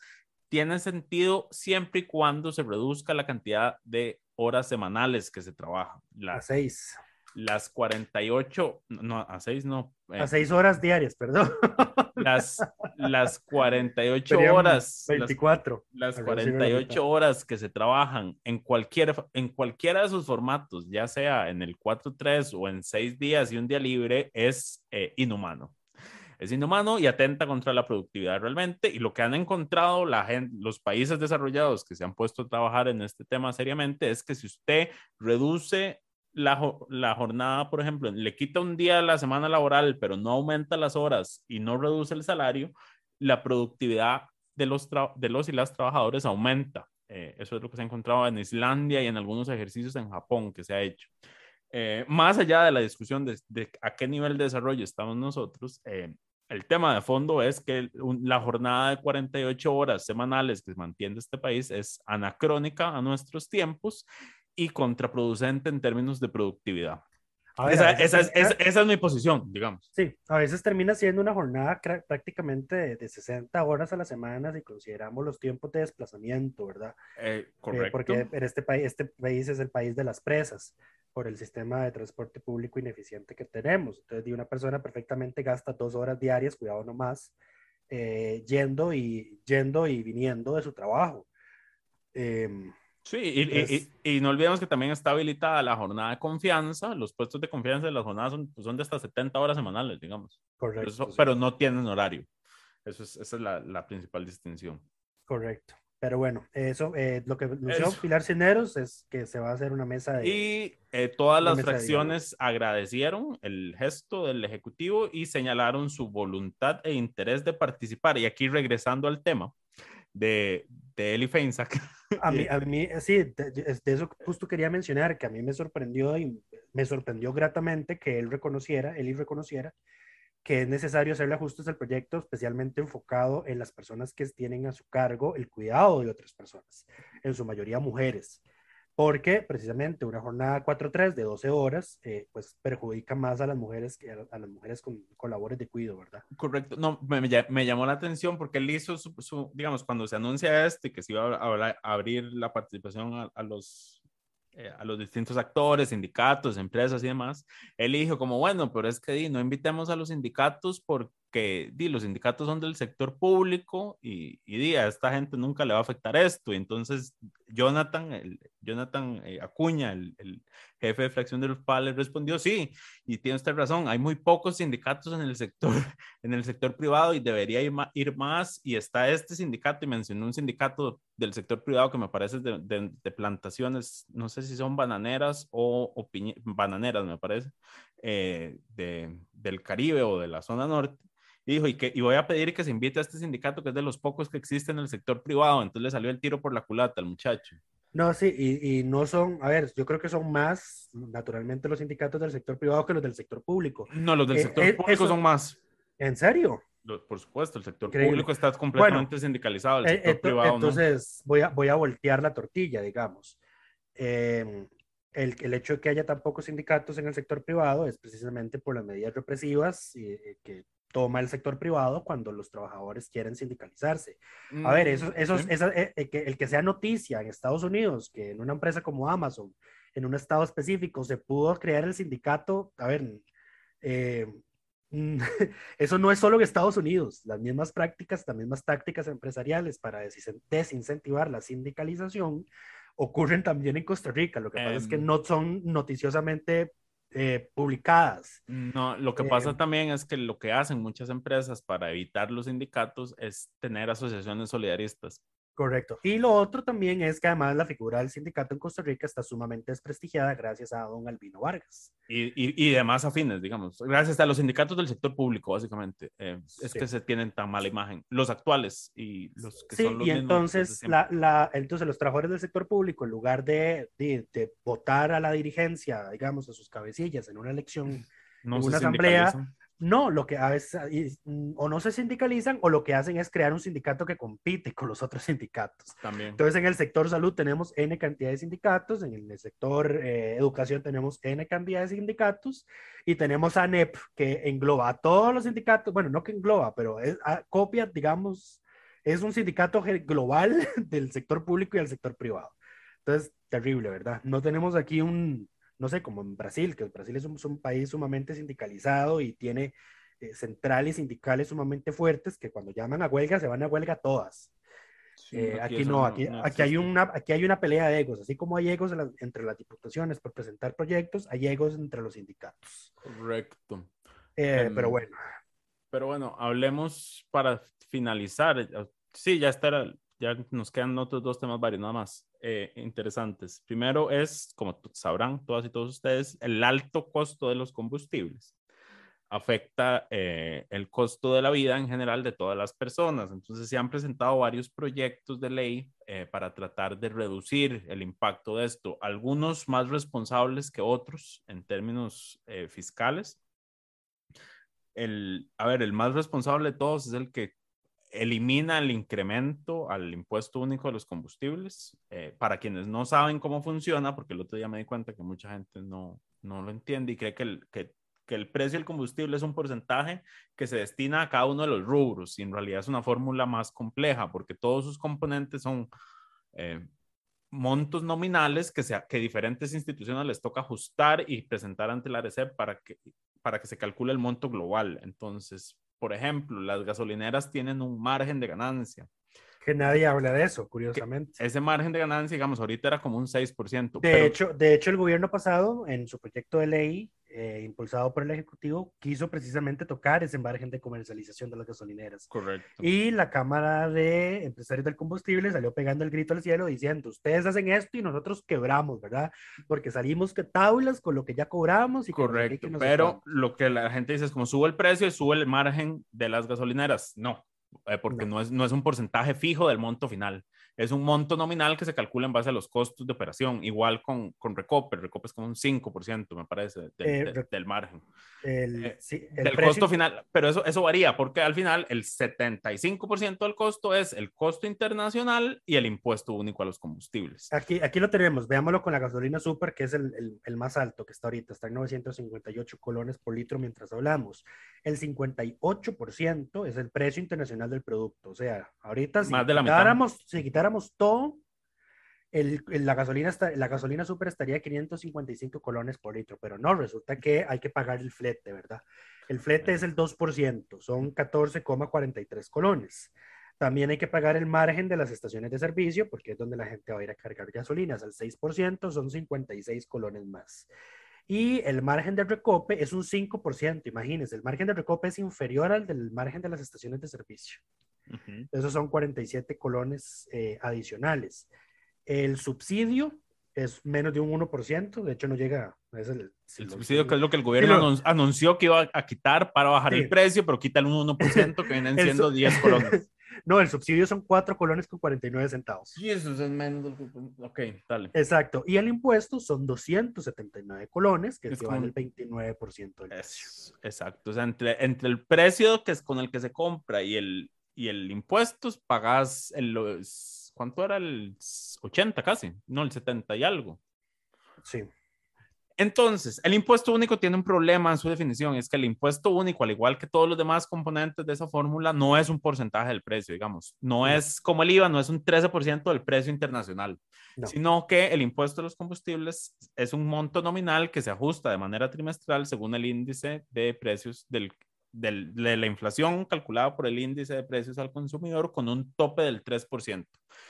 tienen sentido siempre y cuando se reduzca la cantidad de horas semanales que se trabaja. Las seis. Las 48, no, a seis no. A seis horas diarias, perdón. Las, las 48 horas. 24. Las, las 48 horas que se trabajan en, cualquier, en cualquiera de sus formatos, ya sea en el 4-3 o en seis días y un día libre, es eh, inhumano es inhumano y atenta contra la productividad realmente. Y lo que han encontrado la gente, los países desarrollados que se han puesto a trabajar en este tema seriamente es que si usted reduce la, la, jornada, por ejemplo, le quita un día a la semana laboral, pero no aumenta las horas y no reduce el salario, la productividad de los, de los y las trabajadores aumenta. Eh, eso es lo que se ha encontrado en Islandia y en algunos ejercicios en Japón que se ha hecho. Eh, más allá de la discusión de, a qué nivel de desarrollo estamos nosotros, eh, el tema de fondo es que la jornada de 48 horas semanales que mantiene este país es anacrónica a nuestros tiempos y contraproducente en términos de productividad. esa, es, mi posición, digamos. Sí, a veces termina siendo una jornada prácticamente de, 60 horas a la semana si consideramos los tiempos de desplazamiento, ¿verdad? Eh, correcto. porque en este país, este país es el país de las presas por el sistema de transporte público ineficiente que tenemos. Entonces, una persona perfectamente gasta dos horas diarias, cuidado nomás, eh, yendo, y, yendo y viniendo de su trabajo. Em, sí, y, y, no olvidemos que también está habilitada la jornada de confianza. Los puestos de confianza de las jornadas son, pues, son de hasta 70 horas semanales, digamos. Correcto. Pero, no tienen horario. Eso es, esa es la, la principal distinción. Correcto. Pero bueno, eso, eh, lo que anunció Pilar Cineros es que se va a hacer una mesa de... Y eh, todas las fracciones agradecieron el gesto del Ejecutivo y señalaron su voluntad e interés de participar. Y aquí regresando al tema de, de Eli Feinsack. A mí, a mí sí, de, de, eso justo quería mencionar, que a mí me sorprendió y me sorprendió gratamente que él reconociera, Eli reconociera que es necesario hacerle ajustes al proyecto, especialmente enfocado en las personas que tienen a su cargo el cuidado de otras personas, en su mayoría mujeres, porque precisamente una jornada 4-3 de 12 horas, eh, pues perjudica más a las mujeres que a, las mujeres con, labores de cuidado, ¿verdad? Correcto, no, me, me, llamó la atención porque él hizo su, digamos, cuando se anuncia este, que se iba a, abrir la participación a los eh, a los distintos actores, sindicatos, empresas y demás, él dijo como, bueno, pero es que no invitemos a los sindicatos porque di, los sindicatos son del sector público y, y di, a esta gente nunca le va a afectar esto. Entonces Jonathan, el, Jonathan eh, Acuña, el, el, jefe de fracción de los PAL, respondió, sí, y tiene usted razón, hay muy pocos sindicatos en el sector, en el sector privado y debería ir, ir más, y está este sindicato, y mencionó un sindicato del sector privado que me parece de, de, plantaciones, no sé si son bananeras o, o bananeras, me parece, eh, de, del Caribe o de la zona norte, y dijo, y, que, y voy a pedir que se invite a este sindicato que es de los pocos que existe en el sector privado. Entonces le salió el tiro por la culata al muchacho. No, sí, y, y, no son, a ver, yo creo que son más, naturalmente, los sindicatos del sector privado que los del sector público. No, los del eh, sector eh, público son más. ¿En serio? por supuesto, el sector público está completamente sindicalizado, el eh, sector privado Entonces, voy, a, voy a voltear la tortilla, digamos. Em, el, el, hecho de que haya tan pocos sindicatos en el sector privado es precisamente por las medidas represivas y, que toma el sector privado cuando los trabajadores quieren sindicalizarse. A ver, eso, eso, eh, eh, que, el que sea noticia en Estados Unidos, que en una empresa como Amazon, en un estado específico, se pudo crear el sindicato, a ver, eh, eso no es solo en Estados Unidos, las mismas prácticas, las mismas tácticas empresariales para desincentivar la sindicalización ocurren también en Costa Rica. Lo que pasa es que em. no son noticiosamente eh, publicadas. No, lo que Eh, pasa también es que lo que hacen muchas empresas para evitar los sindicatos es tener asociaciones solidaristas. Correcto. Y lo otro también es que además la figura del sindicato en Costa Rica está sumamente desprestigiada gracias a don Albino Vargas. Y, y, y demás afines, digamos, gracias a los sindicatos del sector público, básicamente. Eh, es Sí. que se tienen tan mala imagen. Los actuales y los que Sí, son los y entonces, la, la- entonces los trabajadores del sector público, en lugar de, de, de votar a la dirigencia, digamos, a sus cabecillas en una elección, no en una asamblea. No, lo que a veces mm, o no se sindicalizan o lo que hacen es crear un sindicato que compite con los otros sindicatos. También. Entonces, en el sector salud tenemos N cantidad de sindicatos, en el sector eh, educación tenemos N cantidad de sindicatos y tenemos ANEP que engloba a todos los sindicatos, bueno, no que engloba, pero es, a- copia, digamos, es un sindicato global del sector público y del sector privado. Entonces, terrible, ¿verdad? No tenemos aquí un, no sé, como en Brasil, que Brasil es un, es un país sumamente sindicalizado y tiene eh, centrales sindicales sumamente fuertes que cuando llaman a huelga se van a huelga todas. Sí, Eh, aquí no, aquí, no aquí, hay una, aquí hay una pelea de egos, así como hay egos en entre las diputaciones por presentar proyectos, hay egos entre los sindicatos. Correcto. Eh, Em, pero bueno, Pero bueno, hablemos para finalizar. Sí, ya estará, ya nos quedan otros dos temas varios nada más eh, interesantes. Primero es, como sabrán todas y todos ustedes, el alto costo de los combustibles afecta eh, el costo de la vida en general de todas las personas. Entonces se han presentado varios proyectos de ley eh, para tratar de reducir el impacto de esto, algunos más responsables que otros en términos eh, fiscales el, a ver, el más responsable de todos es el que elimina el incremento al impuesto único de los combustibles. Eh, para quienes no saben cómo funciona, porque el otro día me di cuenta que mucha gente no, no lo entiende y cree que el, que, el precio del combustible es un porcentaje que se destina a cada uno de los rubros y en realidad es una fórmula más compleja porque todos sus componentes son eh, montos nominales que, sea, que diferentes instituciones les toca ajustar y presentar ante la RECEP para que, para que se calcule el monto global. Entonces, por ejemplo, las gasolineras tienen un margen de ganancia. que nadie habla de eso, curiosamente. Ese margen de ganancia, digamos, ahorita era como un 6%. De, pero- hecho, de hecho, el gobierno pasado, en su proyecto de ley, eh, impulsado por el Ejecutivo, quiso precisamente tocar ese margen de comercialización de las gasolineras. Correcto. Y la Cámara de Empresarios del Combustible salió pegando el grito al cielo diciendo, ustedes hacen esto y nosotros quebramos, ¿verdad? Porque salimos que tablas con lo que ya cobramos y no Correcto, que no pero cuánto". lo que la gente dice es como sube el precio y sube el margen de las gasolineras. No, eh, porque no. es, no es un porcentaje fijo del monto final. Es un monto nominal que se calcula en base a los costos de operación, igual con, con Recope. Recope es como un 5%, me parece, del, Eh, de- del margen. El, Eh, sí, el del precio- costo final, pero eso, eso varía, porque al final el 75% del costo es el costo internacional y el impuesto único a los combustibles. Aquí, aquí lo tenemos, veámoslo con la gasolina super, que es el, el, el más alto que está ahorita, está en 958 colones por litro mientras hablamos. El 58% es el precio internacional del producto, o sea, ahorita si Más de la mitad. si quitáramos todo, el, el- la, gasolina está, la gasolina super estaría a 555 colones por litro, pero no, resulta que hay que pagar el flete, ¿verdad? El flete es el 2%, son 14,43 colones. También hay que pagar el margen de las estaciones de servicio, porque es donde la gente va a ir a cargar gasolinas. Al 6% son 56 colones más. Y el margen de recope es un 5%. Imagínense, el margen de recope es inferior al del margen de las estaciones de servicio. Ujú. Esos son 47 colones eh, adicionales. El subsidio es menos de un 1%, de hecho no llega. Es el, si El subsidio, que es lo que el gobierno Sí, lo- anun- anunció que iba a quitar para bajar Sí. el precio, pero quita el 1% que vienen siendo su- 10 colones. No, el subsidio son 4 colones con 49 centavos. Sí, eso es menos. Ok, dale. Exacto. Y el impuesto son 279 colones, que Es equivale como- al 29% del precio. Es- exacto. O sea, entre, entre el precio que es con el que se compra y el, y el impuesto, pagas el, los- ¿cuánto era? El 80 casi, no, el 70 y algo. Sí. Entonces, el impuesto único tiene un problema en su definición, es que el impuesto único, al igual que todos los demás componentes de esa fórmula, no es un porcentaje del precio, digamos. No es como el IVA, no es un 13% del precio internacional, No. sino que el impuesto de los combustibles es un monto nominal que se ajusta de manera trimestral según el índice de precios del del, de la inflación calculada por el índice de precios al consumidor con un tope del 3%.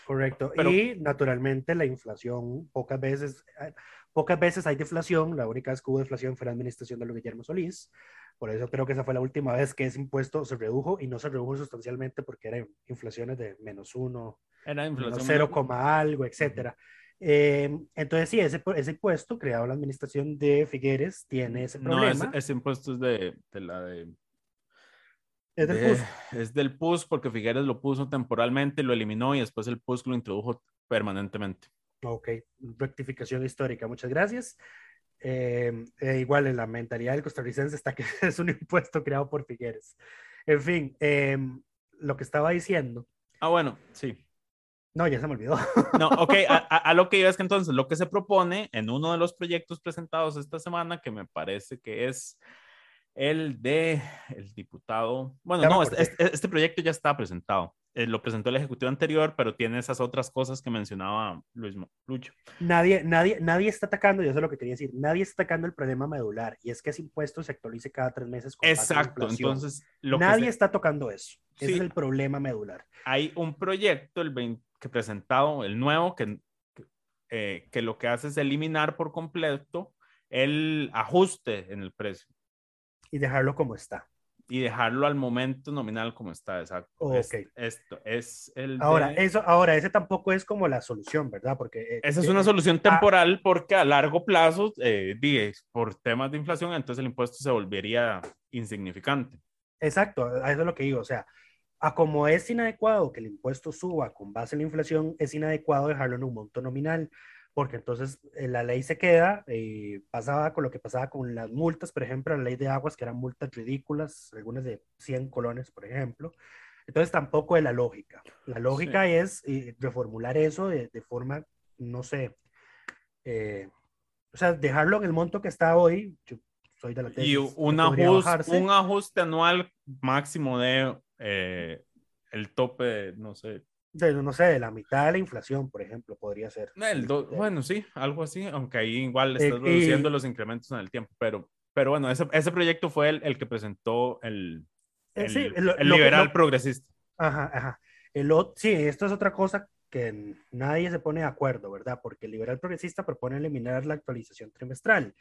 Correcto. Pero- y naturalmente la inflación, pocas veces, eh, pocas veces hay deflación. La única vez que hubo deflación fue la administración de Guillermo Solís. Por eso creo que esa fue la última vez que ese impuesto se redujo y no se redujo sustancialmente porque eran inflaciones de menos uno, Era menos inflación. 0, coma algo, etcétera. Eh, entonces, sí, ese, ese impuesto creado la administración de Figueres tiene ese No, problema. ese, ese impuesto es de, de la de es del de- PUS. Es del PUS porque Figueres lo puso temporalmente, lo eliminó y después el PUS lo introdujo permanentemente. Ok, rectificación histórica, muchas gracias. Eh, eh, igual en la mentalidad del costarricense está que es un impuesto creado por Figueres. En fin, eh, lo que estaba diciendo, Ah, bueno, sí. no, ya se me olvidó. No, ok, a, a- a lo que iba es que entonces lo que se propone en uno de los proyectos presentados esta semana, que me parece que es el de el diputado, bueno, no, este, este- proyecto ya está presentado. Eh, lo presentó el Ejecutivo anterior, pero tiene esas otras cosas que mencionaba Luis Lucho. Nadie, nadie, nadie está atacando, yo sé lo que quería decir, nadie está atacando el problema medular y es que ese impuesto se actualice cada tres meses. con Exacto, entonces lo nadie se- está tocando eso. Ese Sí. es el problema medular. hay un proyecto el 20 que presentado, el nuevo, que, que, eh, que lo que hace es eliminar por completo el ajuste en el precio Y dejarlo como está. y dejarlo al momento nominal como está, exacto. Ok. Es- esto es el... de- Ahora, eso, ahora, ese tampoco es como la solución, ¿verdad? Porque eh, Esa es eh, una eh, solución ah. temporal porque a largo plazo, eh, por temas de inflación, entonces el impuesto se volvería insignificante. Exacto, a eso es lo que digo. O sea, a como es inadecuado que el impuesto suba con base en la inflación, es inadecuado dejarlo en un monto nominal, porque entonces eh, la ley se queda, eh, pasaba con lo que pasaba con las multas, por ejemplo, la ley de aguas, que eran multas ridículas, algunas de 100 colones, por ejemplo. Entonces tampoco es la lógica. La lógica es eh, reformular eso de, de forma, no sé, eh, o sea, dejarlo en el monto que está hoy. Yo soy de la Y tesis, un que podría ajuste, un ajuste anual máximo de eh, el tope, de, no sé, de, no sé, de la mitad de la inflación, por ejemplo, podría ser. El do- De- bueno, sí, algo así, aunque ahí igual Eh, estás reduciendo y- los incrementos en el tiempo, pero, pero bueno, ese, ese proyecto fue el, el que presentó el, Eh, el, sí, el lo- que- liberal lo- progresista. Ajá, ajá. El, sí, esto es otra cosa que nadie se pone de acuerdo, ¿verdad? Porque el liberal progresista propone eliminar la actualización trimestral.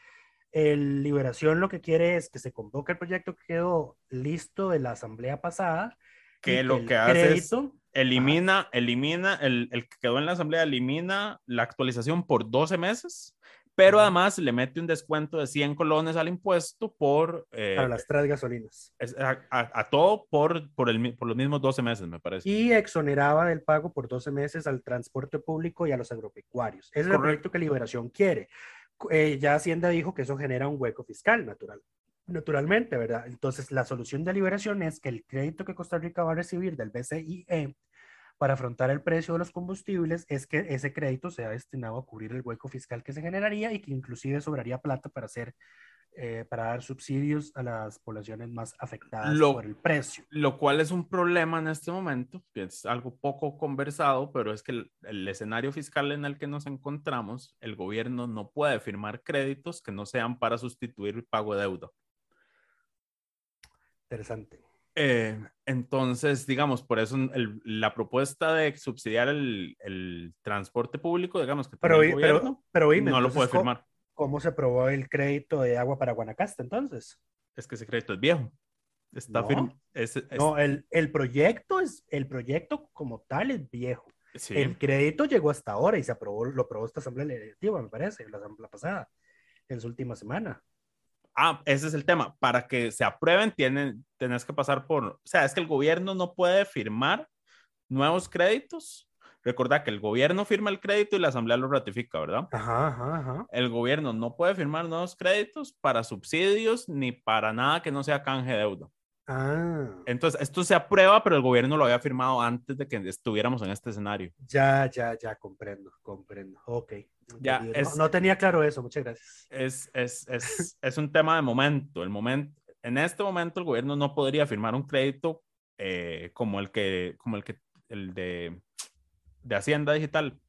El Liberación lo que quiere es que se convoque el proyecto que quedó listo de la asamblea pasada. Que lo que hace es- Elimina, elimina, el, el que quedó en la asamblea elimina la actualización por 12 meses, pero además le mete un descuento de 100 colones al impuesto por, eh, para las tres gasolinas. a, a- a todo por, por, el, por los mismos 12 meses, me parece. Y exoneraba del pago por 12 meses al transporte público y a los agropecuarios. Ese es el proyecto que Liberación quiere. Eh, ya Hacienda dijo que eso genera un hueco fiscal natural, naturalmente, ¿verdad? Entonces, la solución de Liberación es que el crédito que Costa Rica va a recibir del BCIE para afrontar el precio de los combustibles es que ese crédito sea destinado a cubrir el hueco fiscal que se generaría y que inclusive sobraría plata para hacer eh, para dar subsidios a las poblaciones más afectadas Lo- por el precio. Lo cual es un problema en este momento, que es algo poco conversado, pero es que el, el escenario fiscal en el que nos encontramos, el gobierno no puede firmar créditos que no sean para sustituir el pago de deuda. Interesante. Eh, entonces, digamos, por eso el- la propuesta de subsidiar el, el transporte público, digamos, que Pero, el pero, pero oíme, no lo puede ¿cómo- firmar. ¿Cómo se aprobó el crédito de agua para Guanacaste entonces? Es que ese crédito es viejo. Está No. firme. es- es- No, el, el proyecto es, el proyecto como tal es viejo. sí. El crédito llegó hasta ahora y se aprobó, lo aprobó esta asamblea legislativa, me parece, la asamblea pasada, en su última semana. Ah, ese es el tema. Para que se aprueben, tienen, tenés que pasar por, o sea, es que el gobierno no puede firmar nuevos créditos. Recordad que el gobierno firma el crédito y la asamblea lo ratifica, ¿verdad? Ajá, ajá, ajá. El gobierno no puede firmar nuevos créditos para subsidios ni para nada que no sea canje de deuda. Ah, Entonces, esto se aprueba, pero el gobierno lo había firmado antes de que estuviéramos en este escenario. ya, ya, ya, comprendo, comprendo. Ok. Ya, es- no, no tenía claro eso, muchas gracias. Es, es, es, es un tema de momento. El momento. En este momento, el gobierno no podría firmar un crédito eh, como el que, como el que, el de, de Hacienda Digital.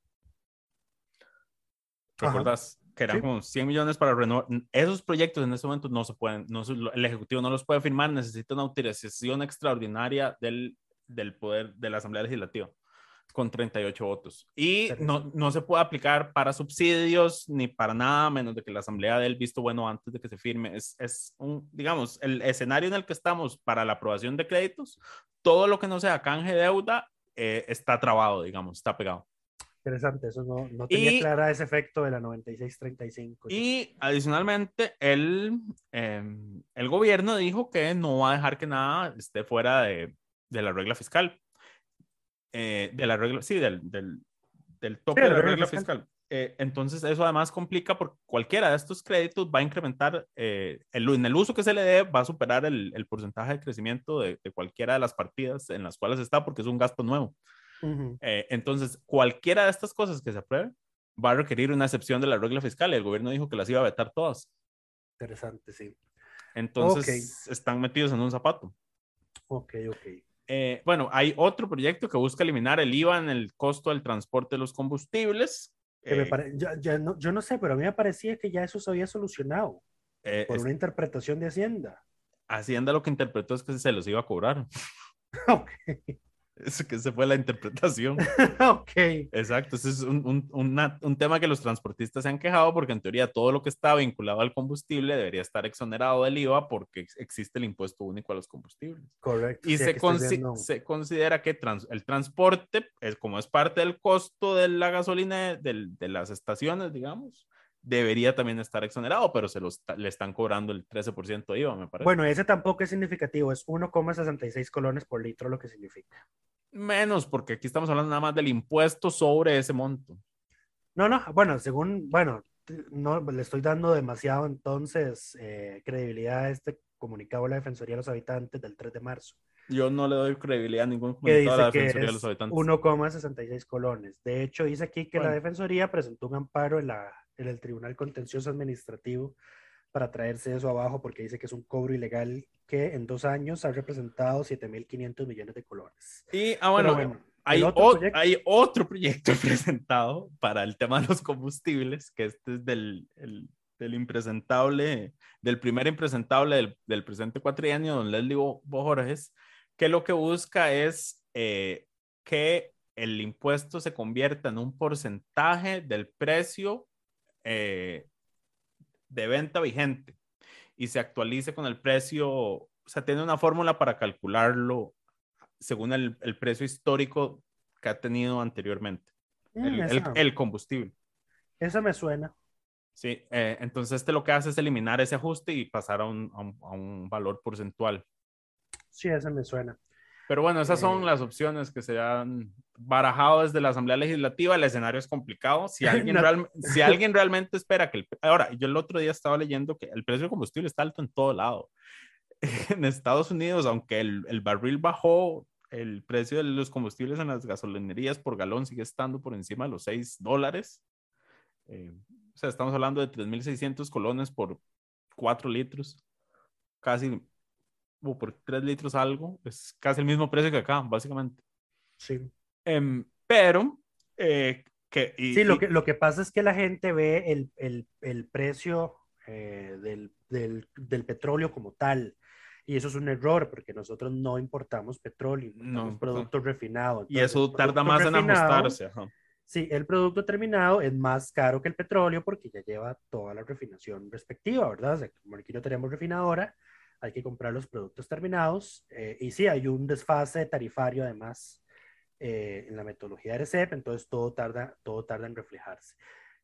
¿Recordás? Que eran como 100 millones para renovar. Esos proyectos en este momento no se pueden, no, el Ejecutivo no los puede firmar, necesita una autorización extraordinaria del, del poder de la Asamblea Legislativa con 38 votos. Y no, no se puede aplicar para subsidios ni para nada, menos de que la Asamblea dé el visto bueno antes de que se firme. Es, es un, digamos, el escenario en el que estamos para la aprobación de créditos, todo lo que no sea canje de deuda eh, está trabado, digamos, está pegado. Interesante, eso no, no tenía clara ese efecto de la 9635. Y adicionalmente, el, em, el gobierno dijo que no va a dejar que nada esté fuera de, de la regla fiscal. Eh, de la regla, sí, del, del, del tope de la regla fiscal. Eh, entonces, eso además complica porque cualquiera de estos créditos va a incrementar, eh, el, en el uso que se le dé, va a superar el, el porcentaje de crecimiento de, de, cualquiera de las partidas en las cuales está, porque es un gasto nuevo. Entonces, cualquiera de estas cosas que se apruebe va a requerir una excepción de la regla fiscal y el gobierno dijo que las iba a vetar todas. Interesante, sí. Entonces, están metidos en un zapato. Ok, ok. Eh, bueno, hay otro proyecto que busca eliminar el IVA en el costo del transporte de los combustibles. Eh, no, yo no sé, pero a mí me parecía que ya eso se había solucionado eh, por una interpretación de Hacienda. Hacienda lo que interpretó es que se los iba a cobrar. ok. Es que se fue la interpretación. ok. Exacto, ese es un, un, un, tema que los transportistas se han quejado porque en teoría todo lo que está vinculado al combustible debería estar exonerado del IVA porque existe el impuesto único a los combustibles. Correcto. Y se, se, considera que el transporte, es, como es parte del costo de la gasolina de, de las estaciones, digamos, debería también estar exonerado, pero se los, le están cobrando el 13% de IVA, me parece. Bueno, ese tampoco es significativo, es 1,66 colones por litro lo que significa. Menos, porque aquí estamos hablando nada más del impuesto sobre ese monto. No, no, bueno, según, bueno, no le estoy dando demasiado entonces eh, credibilidad a este comunicado de la Defensoría de los Habitantes del 3 de marzo. Yo no le doy credibilidad a ningún comunicado de la Defensoría de los Habitantes. 1,66 colones. De hecho, dice aquí que la Defensoría presentó un amparo en la en el Tribunal Contencioso Administrativo para traerse eso abajo porque dice que es un cobro ilegal que en dos años ha representado 7.500 millones de colones. Y, ah, bueno, hay, otro hay, otro proyecto presentado para el tema de los combustibles, que este es del, el, del impresentable, del primer impresentable del, del presente cuatrienio, don Leslie Bojorges, que lo que busca es eh, que el impuesto se convierta en un porcentaje del precio eh, de venta vigente y se actualice con el precio, o sea, tiene una fórmula para calcularlo según el, el precio histórico que ha tenido anteriormente, mm, el, el, combustible. Eso me suena. Sí, eh, entonces este lo que hace es eliminar ese ajuste y pasar a un, a un, valor porcentual. Sí, eso me suena. Pero bueno, esas son eh, las opciones que se han barajado desde la Asamblea Legislativa. El escenario es complicado. Si alguien, si alguien realmente espera que el... Ahora, yo el otro día estaba leyendo que el precio del combustible está alto en todo lado. En Estados Unidos, aunque el, el barril bajó, el precio de los combustibles en las gasolinerías por galón sigue estando por encima de los 6 dólares. Eh, o sea, estamos hablando de 3.600 colones por 4 litros. Casi o por 3 litros algo, es casi el mismo precio que acá, básicamente. Sí. Em, pero, eh, que, sí, lo que, lo que pasa es que la gente ve el, el, el precio eh, del, del, del, petróleo como tal. Y eso es un error porque nosotros no importamos petróleo, no, productos refinados. y eso tarda más en ajustarse. Sí, el producto terminado es más caro que el petróleo porque ya lleva toda la refinación respectiva, ¿verdad? O sea, como aquí no tenemos refinadora, hay que comprar los productos terminados eh, y sí, hay un desfase tarifario además eh, en la metodología de RCEP, entonces todo tarda, todo tarda en reflejarse.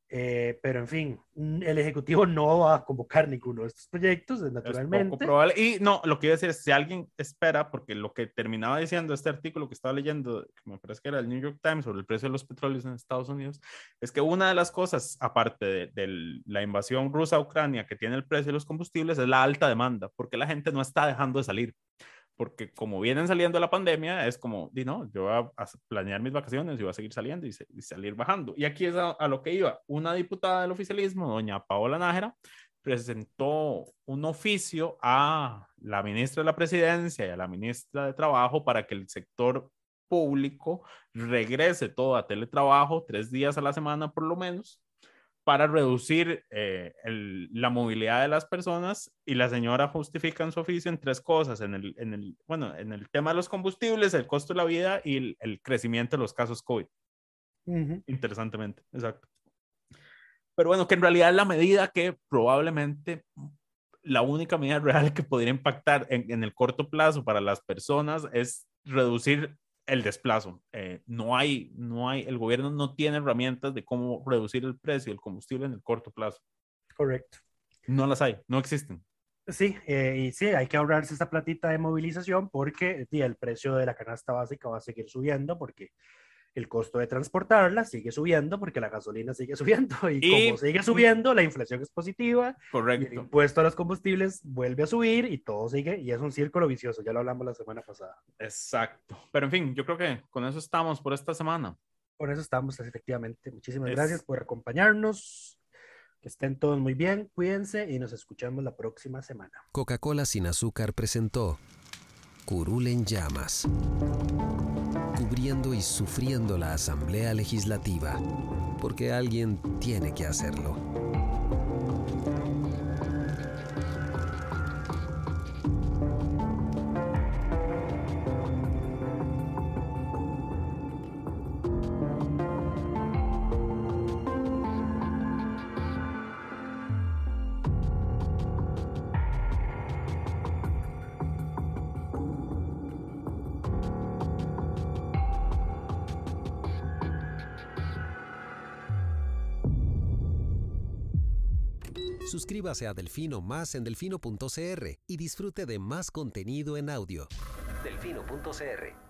Eh, pero en fin, el Ejecutivo no va a convocar ninguno de estos proyectos, naturalmente. Es poco probable. Y no, lo que iba a decir es, si alguien espera, porque lo que terminaba diciendo este artículo que estaba leyendo, que me parece que era el New York Times sobre el precio de los petróleos en Estados Unidos, es que una de las cosas, aparte de, de la invasión rusa a Ucrania que tiene el precio de los combustibles, es la alta demanda, porque la gente no está dejando de salir porque como vienen saliendo la pandemia, es como, di no, yo voy a, planear mis vacaciones y voy a seguir saliendo y, salir bajando. Y aquí es a, lo que iba. Una diputada del oficialismo, doña Paola Nájera, presentó un oficio a la ministra de la Presidencia y a la ministra de Trabajo para que el sector público regrese todo a teletrabajo tres días a la semana por lo menos, para reducir eh, el, la movilidad de las personas y la señora justifica en su oficio en tres cosas, en el, en el, bueno, en el tema de los combustibles, el costo de la vida y el, el crecimiento de los casos COVID. Interesantemente, exacto. Pero bueno, que en realidad la medida que probablemente la única medida real que podría impactar en, en el corto plazo para las personas es reducir el desplazo. Eh, no hay, no hay, el gobierno no tiene herramientas de cómo reducir el precio del combustible en el corto plazo. Correcto. No las hay, no existen. Sí, eh, y sí, hay que ahorrarse esta platita de movilización porque el precio de la canasta básica va a seguir subiendo porque el costo de transportarla sigue subiendo porque la gasolina sigue subiendo y, como sigue subiendo, la inflación es positiva. Correcto. el impuesto a los combustibles vuelve a subir y todo sigue y es un círculo vicioso, ya lo hablamos la semana pasada. Exacto. Pero en fin, yo creo que con eso estamos por esta semana. Con eso estamos, efectivamente. Muchísimas gracias por acompañarnos. Que estén todos muy bien, cuídense y nos escuchamos la próxima semana. Coca-Cola sin azúcar presentó Curul en llamas y sufriendo la Asamblea Legislativa, porque alguien tiene que hacerlo. Suscríbase a Delfino Más en delfino.cr y disfrute de más contenido en audio. Delfino.cr